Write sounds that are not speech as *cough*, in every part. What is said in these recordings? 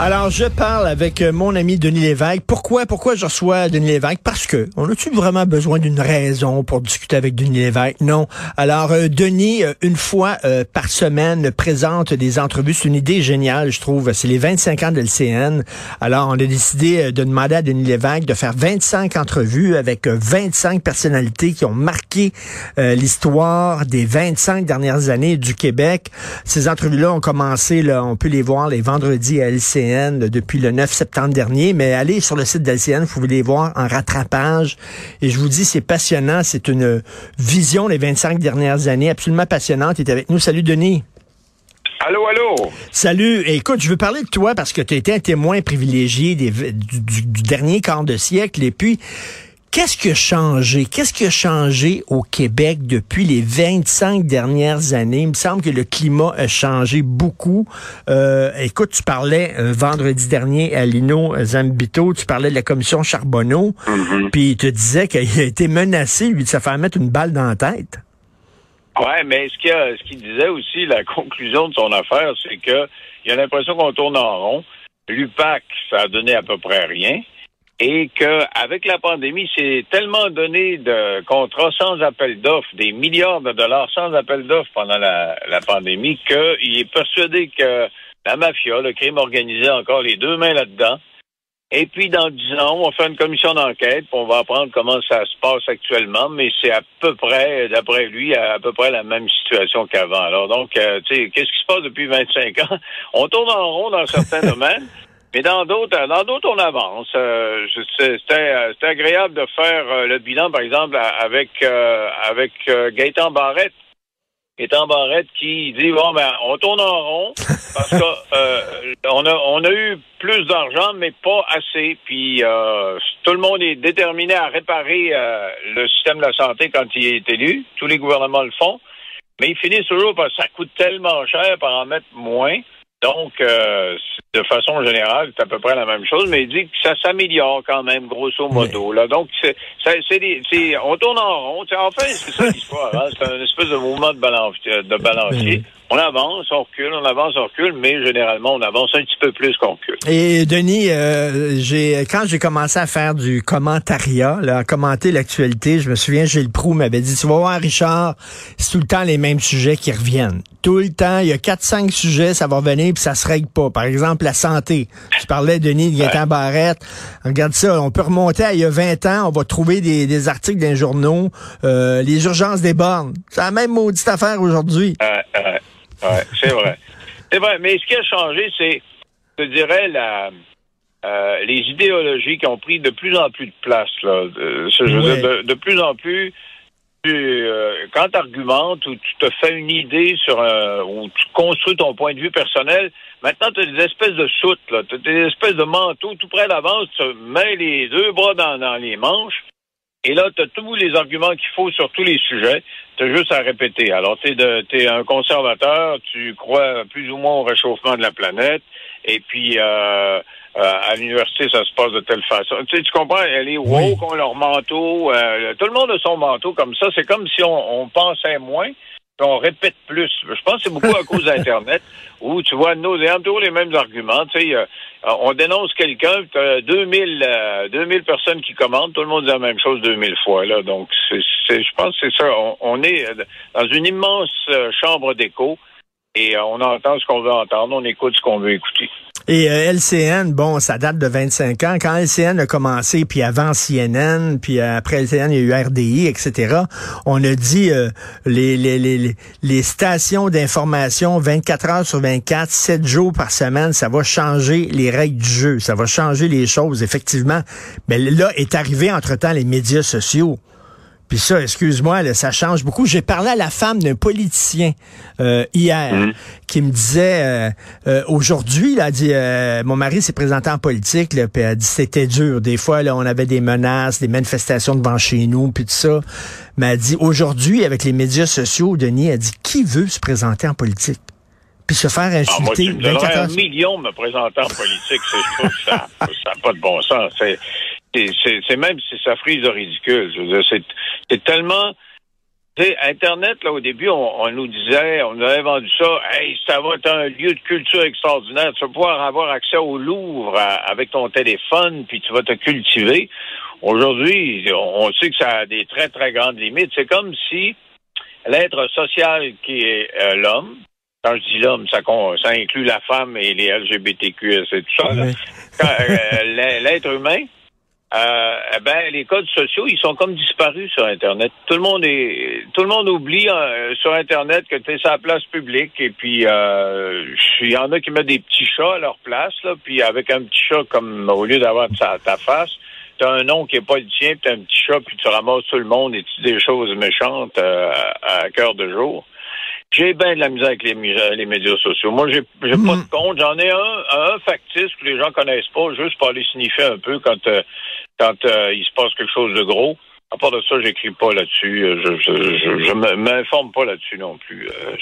Alors, je parle avec euh, mon ami Denis Lévesque. Pourquoi, pourquoi je reçois Denis Lévesque? Parce que, on a-tu vraiment besoin d'une raison pour discuter avec Denis Lévesque? Non. Alors, euh, Denis, euh, une fois par semaine, présente des entrevues. C'est une idée géniale, je trouve. C'est les 25 ans de l'LCN. Alors, on a décidé de demander à Denis Lévesque de faire 25 entrevues avec 25 personnalités qui ont marqué l'histoire des 25 dernières années du Québec. Ces entrevues-là ont commencé, là, on peut les voir les vendredis à LCN depuis le 9 septembre dernier, mais allez sur le site d'LCN, vous pouvez les voir en rattrapage. Et je vous dis, c'est passionnant. C'est une vision des 25 dernières années absolument passionnante. Il est avec nous. Salut, Denis. Allô, allô? Salut. écoute, je veux parler de toi parce que tu as été un témoin privilégié du, du, dernier quart de siècle. Et puis, Qu'est-ce qui a changé? Qu'est-ce qui a changé au Québec depuis les 25 dernières années? Il me semble que le climat a changé beaucoup. Euh, écoute, tu parlais euh, vendredi dernier à Lino Zambito, tu parlais de la commission Charbonneau, mm-hmm. puis il te disait qu'il a été menacé, lui, de se faire mettre une balle dans la tête. Ouais, mais ce qu'il disait aussi, la conclusion de son affaire, c'est que il a l'impression qu'on tourne en rond. L'UPAC, ça a donné à peu près rien et qu'avec la pandémie, c'est tellement donné de contrats sans appel d'offres, des milliards de dollars sans appel d'offres pendant la, la pandémie, qu'il est persuadé que la mafia, le crime organisé, a encore les deux mains là-dedans. Et puis, dans dix ans, on va faire une commission d'enquête, on va apprendre comment ça se passe actuellement, mais c'est à peu près, d'après lui, à, peu près la même situation qu'avant. Alors, donc, euh, tu sais, qu'est-ce qui se passe depuis 25 ans? On tourne en rond dans certains *laughs* domaines. Mais dans d'autres, dans d'autres, on avance. Euh, c'était, euh, c'était agréable de faire euh, le bilan, par exemple, avec avec Gaëtan Barrette. Gaëtan Barrette qui dit bon ben on tourne en rond *laughs* parce que on a on a eu plus d'argent mais pas assez. Puis tout le monde est déterminé à réparer le système de la santé quand il est élu. Tous les gouvernements le font, mais ils finissent toujours parce que ça coûte tellement cher par en mettre moins. Donc, euh, de façon générale, c'est à peu près la même chose, mais il dit que ça s'améliore quand même, grosso modo. Là. Donc, c'est, c'est, on tourne en rond. Enfin, c'est ça l'histoire. Hein? C'est un espèce de mouvement de, balance, de balancier on avance, on recule, on avance, on recule, mais généralement, on avance un petit peu plus qu'on recule. Et Denis, euh, j'ai quand j'ai commencé à faire du commentariat, là, à commenter l'actualité, je me souviens, Gilles Proux m'avait dit, tu vas voir, Richard, c'est tout le temps les mêmes sujets qui reviennent. Tout le temps, il y a quatre, cinq sujets, ça va revenir, puis ça se règle pas. Par exemple, la santé. Tu parlais, Denis, de Gaëtan Barrette. Regarde ça, on peut remonter à il y a 20 ans, on va trouver des, articles dans les journaux, euh, les urgences des bornes. C'est la même maudite affaire aujourd'hui. Euh, Ouais, c'est vrai. C'est vrai. Mais ce qui a changé, c'est, je dirais, la, euh, les idéologies qui ont pris de plus en plus de place. Là. De, de, plus en plus, tu, euh, quand tu argumentes ou tu te fais une idée sur un, ou tu construis ton point de vue personnel, maintenant tu as des espèces de soutes, là, tu as des espèces de manteaux tout près d'avance, tu mets les deux bras dans, dans les manches, et là, tu as tous les arguments qu'il faut sur tous les sujets. Tu as juste à répéter. Alors, tu es, un conservateur, tu crois plus ou moins au réchauffement de la planète, et puis euh, euh, à l'université, ça se passe de telle façon. Tu, comprends? Les woke ont leur manteau. Euh, tout le monde a son manteau comme ça. C'est comme si on, on pensait moins on répète plus. Je pense que c'est beaucoup à cause d'Internet, *laughs* où tu vois nos toujours les mêmes arguments. Tu sais, euh, on dénonce quelqu'un, tu as 2000, 2000 personnes qui commentent, tout le monde dit la même chose 2000 fois. Là. Donc, c'est, je pense que c'est ça. On, est dans une immense euh, chambre d'écho et euh, on entend ce qu'on veut entendre, on écoute ce qu'on veut écouter. Et euh, LCN, bon, ça date de 25 ans. Quand LCN a commencé, puis avant CNN, puis après LCN, il y a eu RDI, etc., on a dit euh, les, les, les, les stations d'information 24 heures sur 24, 7 jours par semaine, ça va changer les règles du jeu, ça va changer les choses, effectivement. Mais là, est arrivé entre-temps les médias sociaux. Puis ça, excuse-moi, ça change beaucoup. J'ai parlé à la femme d'un politicien euh, hier mhm. qui me disait euh, euh, aujourd'hui, il a dit mon mari s'est présenté en politique, là, puis elle a dit c'était dur. Des fois, là, on avait des menaces, des manifestations devant chez nous, puis tout ça. Mais elle dit aujourd'hui, avec les médias sociaux, Denis a dit qui veut se présenter en politique? Puis se faire insulter. Ah, moi, un million me présenter en politique, c'est ça n'a pas de bon sens. c'est même si ça frise de ridicule. C'est tellement Internet, là, au début, on, nous disait, on nous avait vendu ça, hey, ça va être un lieu de culture extraordinaire. Tu vas pouvoir avoir accès au Louvre avec ton téléphone, puis tu vas te cultiver. Aujourd'hui, on, sait que ça a des très, très grandes limites. C'est comme si l'être social qui est euh, l'homme, quand je dis l'homme, ça, ça inclut la femme et les LGBTQ, c'est tout ça. Euh, *laughs* l'être humain, euh, eh ben les codes sociaux ils sont comme disparus sur internet. Tout le monde est tout le monde oublie euh, sur internet que tu es place publique et puis euh, il y en a qui mettent des petits chats à leur place là, puis avec un petit chat comme au lieu d'avoir ta, ta face, tu as un nom qui est pas le tien, puis un petit chat puis tu ramasses tout le monde et tu dis des choses méchantes euh, à cœur de jour? J'ai bien de la misère avec les, les médias sociaux. Moi, j'ai j'ai pas hmm. de compte. J'en ai un, un factice que les gens connaissent pas, juste pour aller signifier un peu quand euh, quand euh, il se passe quelque chose de gros. À part de ça, j'écris pas là-dessus. Euh, je, je, je, m'informe pas là-dessus non plus. Euh,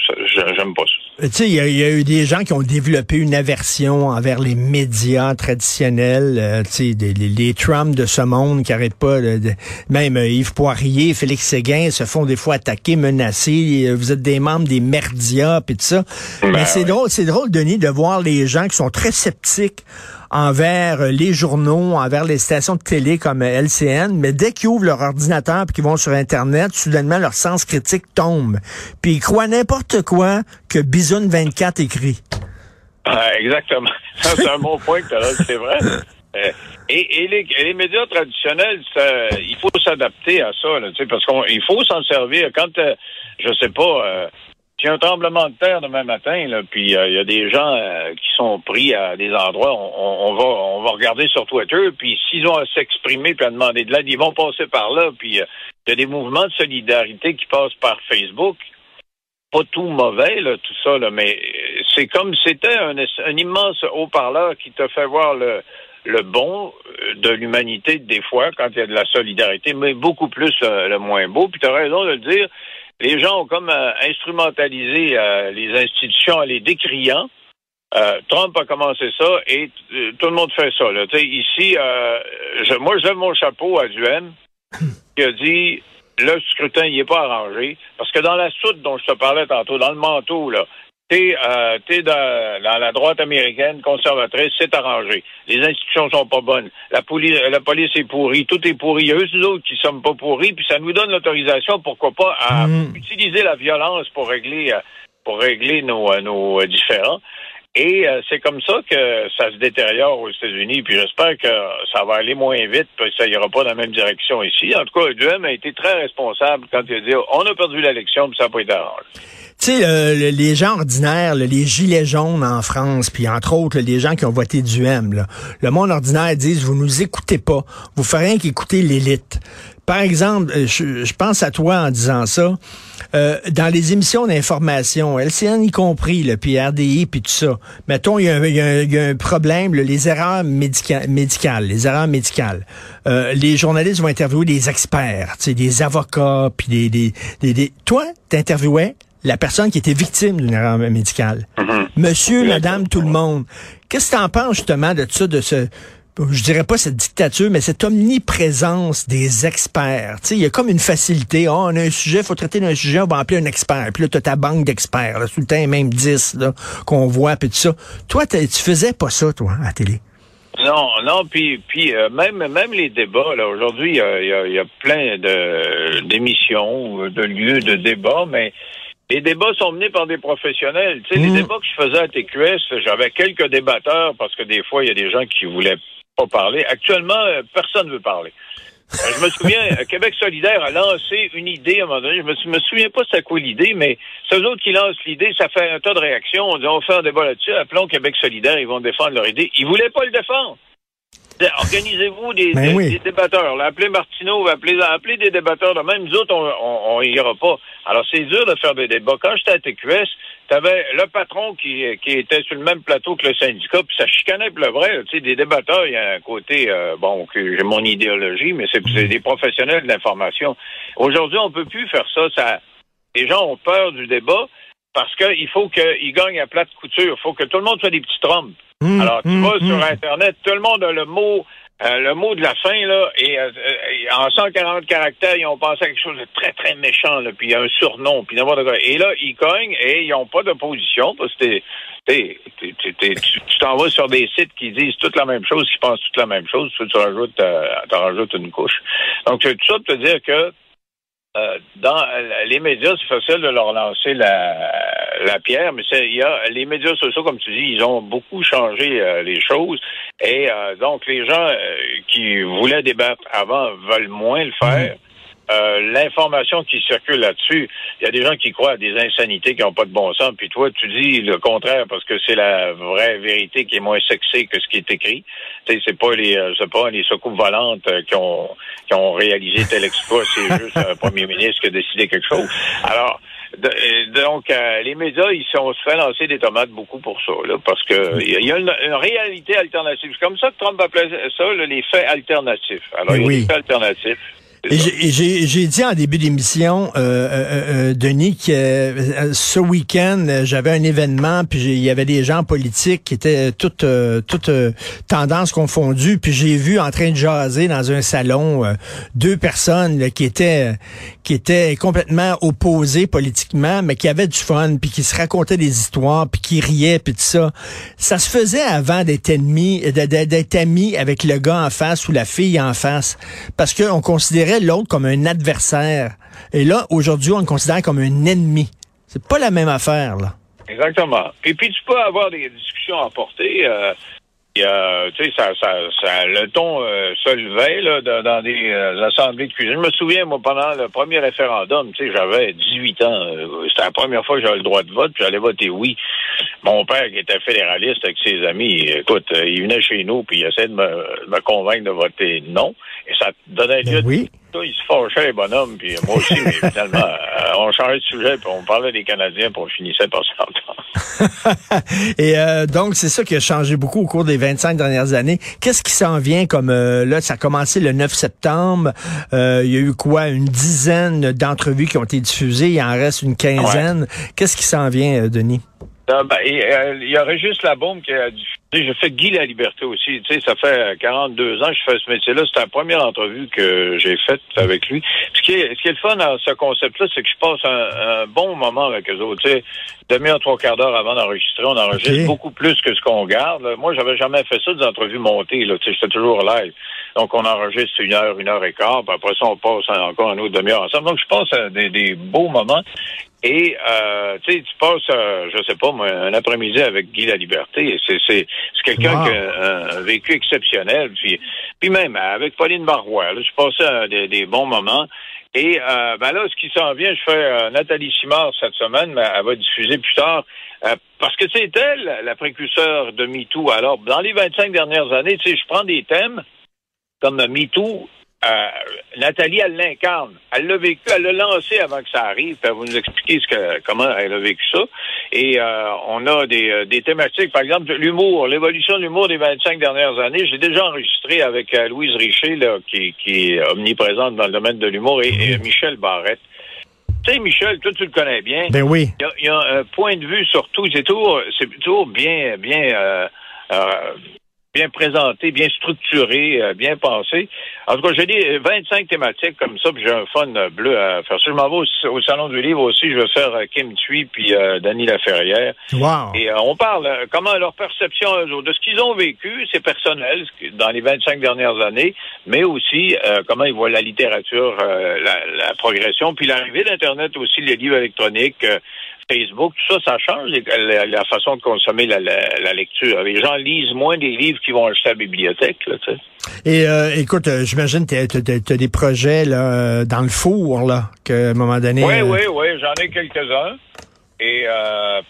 j'aime pas ça. Tu sais, il y, a eu des gens qui ont développé une aversion envers les médias traditionnels. tu sais, les, les Trump de ce monde qui arrêtent pas. De, même Yves Poirier, Félix Séguin se font des fois attaquer, menacer. Vous êtes des membres des merdias, puis tout ça. Ben Mais c'est drôle, c'est drôle, Denis, de voir les gens qui sont très sceptiques envers les journaux, envers les stations de télé comme LCN, mais dès qu'ils ouvrent leur ordinateur et qu'ils vont sur Internet, soudainement leur sens critique tombe. Puis ils croient n'importe quoi que Bison 24 écrit. Ah, exactement. *laughs* C'est un bon point que tu as c'est vrai. Euh, et, les, médias traditionnels, il faut s'adapter à ça, là, parce qu'il faut s'en servir. Quand, euh, je sais pas, euh, a un tremblement de terre demain matin, puis euh, il y a des gens euh, qui sont pris à des endroits, on, va on va regarder sur Twitter, puis s'ils ont à s'exprimer puis à demander de l'aide, ils vont passer par là, puis euh, il y a des mouvements de solidarité qui passent par Facebook. Pas tout mauvais, là, tout ça, mais c'est comme c'était un, immense haut-parleur qui te fait voir le, le bon de l'humanité des fois quand il y a de la solidarité, mais beaucoup plus le moins beau. Puis tu as raison de le dire, les gens ont comme euh, instrumentalisé euh, les institutions en les décriant. Euh, Trump a commencé ça et tout le monde fait ça. Là. ici, je, moi, je mon chapeau à Duhem *laughs* qui a dit le scrutin il est pas arrangé parce que dans la soute dont je te parlais tantôt, dans le manteau, là, t'es euh, es dans, la droite américaine conservatrice, c'est arrangé. Les institutions sont pas bonnes. La police, la police est pourrie, tout est pourri. Il y a eux autres qui sont pas pourris, puis ça nous donne l'autorisation, pourquoi pas, à mm. utiliser la violence pour régler euh, pour régler nos, euh, nos différends. Et c'est comme ça que ça se détériore aux États-Unis. Puis j'espère que ça va aller moins vite, puis ça ira pas dans la même direction ici. En tout cas, Duhem a été très responsable quand il a dit on a perdu l'élection, puis ça n'a pas été arrangé. Tu sais, euh, les gens ordinaires, les gilets jaunes en France, puis entre autres, les gens qui ont voté du M, le monde ordinaire disent, vous nous écoutez pas, vous ferez rien qu'écouter l'élite. Par exemple, euh, je, pense à toi en disant ça, euh, dans les émissions d'information, LCN y compris, le puis RDI, puis tout ça, mettons, il y, a, un problème, les erreurs médicales, les erreurs médicales. les journalistes vont interviewer des experts, des avocats, puis des, des, des, des... Toi, t'interviewais la personne qui était victime d'une erreur médicale. Mhm. Monsieur, madame, tout le monde. Qu'est-ce que tu en penses justement de ça, de ce, je dirais pas cette dictature, mais cette omniprésence des experts? il y a comme une facilité. Oh, on a un sujet, faut traiter d'un sujet, on va appeler un expert. Puis là, tu as ta banque d'experts, tout le temps, même 10 qu'on voit, puis tout ça. Toi, tu faisais pas ça, toi, à la télé? Non, non, puis puis euh, même même les débats là aujourd'hui il y a, y a, plein de d'émissions, de lieux de débat, mais les débats sont menés par des professionnels. Tu sais, les mmh. débats que je faisais à TQS, j'avais quelques débatteurs parce que des fois, il y a des gens qui voulaient pas parler. Actuellement, euh, personne ne veut parler. Euh, je me souviens, euh, Québec solidaire a lancé une idée à un moment donné. Je me, me souviens pas c'est quoi l'idée, mais c'est eux autres qui lancent l'idée. Ça fait un tas de réactions. On dit on fait un débat là-dessus. Appelons Québec solidaire. Ils vont défendre leur idée. Ils voulaient pas le défendre. Organisez-vous des, ben débatteurs. appelez Martineau, appelez, appelez des débatteurs. De même, nous autres, on n'y ira pas. Alors, c'est dur de faire des débats. Quand j'étais à TQS, avais le patron qui, qui était sur le même plateau que le syndicat, puis ça chicanait pour le vrai. Tu sais, des débatteurs, il y a un côté, euh, bon, j'ai mon idéologie, mais c'est des professionnels de l'information. Aujourd'hui, on peut plus faire ça. ça. Les gens ont peur du débat parce qu'il faut qu'ils gagnent à plate couture. Il faut que tout le monde soit des petits trompes. Mmh, Alors, tu mmh, vas sur mmh. Internet, tout le monde a le mot euh, le mot de la fin, là, et euh, en 140 caractères, ils ont pensé à quelque chose de très, très méchant, là, puis un surnom, puis n'importe quoi. Et là, ils cognent et ils n'ont pas d'opposition, parce que tu t'en vas sur des sites qui disent toute la même chose, qui pensent toute la même chose, tu rajoutes, tu rajoutes une couche. Donc, tout ça pour te dire que euh, dans les médias, c'est facile de leur lancer la, pierre, mais il y a les médias sociaux, comme tu dis, ils ont beaucoup changé euh, les choses. Et euh, donc, les gens qui voulaient débattre avant veulent moins le faire. Euh, l'information qui circule là-dessus, il y a des gens qui croient à des insanités qui n'ont pas de bon sens, puis toi, tu dis le contraire parce que c'est la vraie vérité qui est moins sexée que ce qui est écrit. c'est pas les, euh, c'est pas les soucoupes volantes euh, qui ont, qui ont réalisé tel exploit, *laughs* c'est juste un premier ministre qui a décidé quelque chose. Alors, donc, les médias, ils sont se fait lancer des tomates beaucoup pour ça, là, parce que il y a une, réalité alternative. C'est comme ça que Trump appelait ça, les faits alternatifs. Alors, il y a des faits alternatifs. J'ai dit en début d'émission, euh, euh, euh, Denis, que ce week-end, j'avais un événement, puis il y avait des gens politiques qui étaient toutes, toutes tendances confondues, puis j'ai vu en train de jaser dans un salon deux personnes qui étaient qui étaient complètement opposées politiquement, mais qui avaient du fun, puis qui se racontaient des histoires, puis qui riaient, puis tout ça. Ça se faisait avant d'être ennemi, d'être ami avec le gars en face ou la fille en face, parce qu'on considérait l'autre comme un adversaire. Et là, aujourd'hui, on le considère comme un ennemi. C'est pas la même affaire, là. Exactement. Et puis, tu peux avoir des discussions à porter. Euh, tu sais, ça, ça, le ton euh, se levait là, dans, des euh, assemblées de cuisine. Je me souviens, moi, pendant le premier référendum, tu sais, j'avais 18 ans. C'était la première fois que j'avais le droit de vote, puis j'allais voter oui. Mon père, qui était fédéraliste avec ses amis, écoute, il venait chez nous, puis il essayait de me, me convaincre de voter non. Et ça donnait lieu ben oui. Il se fâchait, les bonhommes, puis moi aussi, mais *laughs* finalement, euh, on changeait de sujet, puis on parlait des Canadiens, puis on finissait par s'entendre. *laughs* Et euh, donc, c'est ça qui a changé beaucoup au cours des 25 dernières années. Qu'est-ce qui s'en vient comme, euh, là, ça a commencé le 9 septembre, il y a eu quoi, une dizaine d'entrevues qui ont été diffusées, il en reste une quinzaine. Qu'est-ce qui s'en vient, Denis? Ah, ben, il y aurait juste la bombe qui a diffusé je fais Guy la liberté aussi. Tu sais, ça fait 42 ans que je fais ce métier-là. C'était la première entrevue que j'ai faite avec lui. Ce qui est, ce qui est le fun dans ce concept-là, c'est que je passe un, bon moment avec eux autres. Tu sais, demi-heure, trois quarts d'heure avant d'enregistrer, on enregistre beaucoup plus que ce qu'on garde. Moi, j'avais jamais fait ça des entrevues montées. Là. Tu sais, j'étais toujours live. Donc, on enregistre une heure, une heure et quart, puis après ça, on passe encore un autre demi-heure ensemble. Donc, je passe des, des beaux moments. Et euh, tu sais, tu passes, euh, je sais pas, moi, un après-midi avec Guy La Liberté. C'est c'est quelqu'un qui a un, vécu exceptionnel. Puis, puis même avec Pauline Marois, là, je passais des, des, bons moments. Et euh, ben là, ce qui s'en vient, je fais euh, Nathalie Simard cette semaine, mais elle va diffuser plus tard. Euh, parce que c'est elle, la précurseur de MeToo. Alors, dans les 25 dernières années, tu sais, je prends des thèmes comme MeToo euh, Nathalie, elle l'incarne. Elle l'a vécu, elle l'a lancé avant que ça arrive. Elle va nous expliquer ce que, comment elle a vécu ça. Et euh, on a des, euh, des thématiques, par exemple, l'humour, l'évolution de l'humour des 25 dernières années. J'ai déjà enregistré avec Louise Richer, là, qui, qui, est omniprésente dans le domaine de l'humour, et, Michel Barrette. Tu sais, Michel, toi, tu le connais bien. Ben oui. Il y a, un point de vue sur tout. C'est toujours, c'est toujours bien, bien bien présenté, bien structuré, euh, bien pensé. En tout cas, j'ai dit 25 thématiques comme ça, puis j'ai un fun bleu à faire ça. Je m'en vais au, Salon du Livre aussi, je vais faire euh, Kim Thuy puis euh, Dany Laferrière. Wow. Et on parle comment leur perception de ce qu'ils ont vécu, c'est personnel dans les 25 dernières années, mais aussi comment ils voient la littérature, la, la, progression, puis l'arrivée d'Internet aussi, les livres électroniques, Facebook, tout ça, ça change la, façon de consommer la, lecture. Les gens lisent moins des livres qui vont acheter à la bibliothèque. Là, tu sais. Et euh, écoute, euh, j'imagine que tu as, des projets là, euh, dans le four, là, qu'à un moment donné... Oui, oui, oui, j'en ai quelques-uns. Et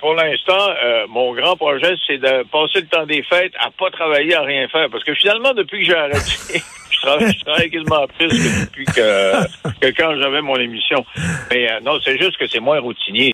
pour l'instant, mon grand projet, c'est de passer le temps des fêtes à pas travailler, à rien faire. Parce que finalement, depuis que j'ai arrêté, *laughs* je, travaille, je travaille quasiment plus que depuis que, que quand j'avais mon émission. Mais non, c'est juste que c'est moins routinier.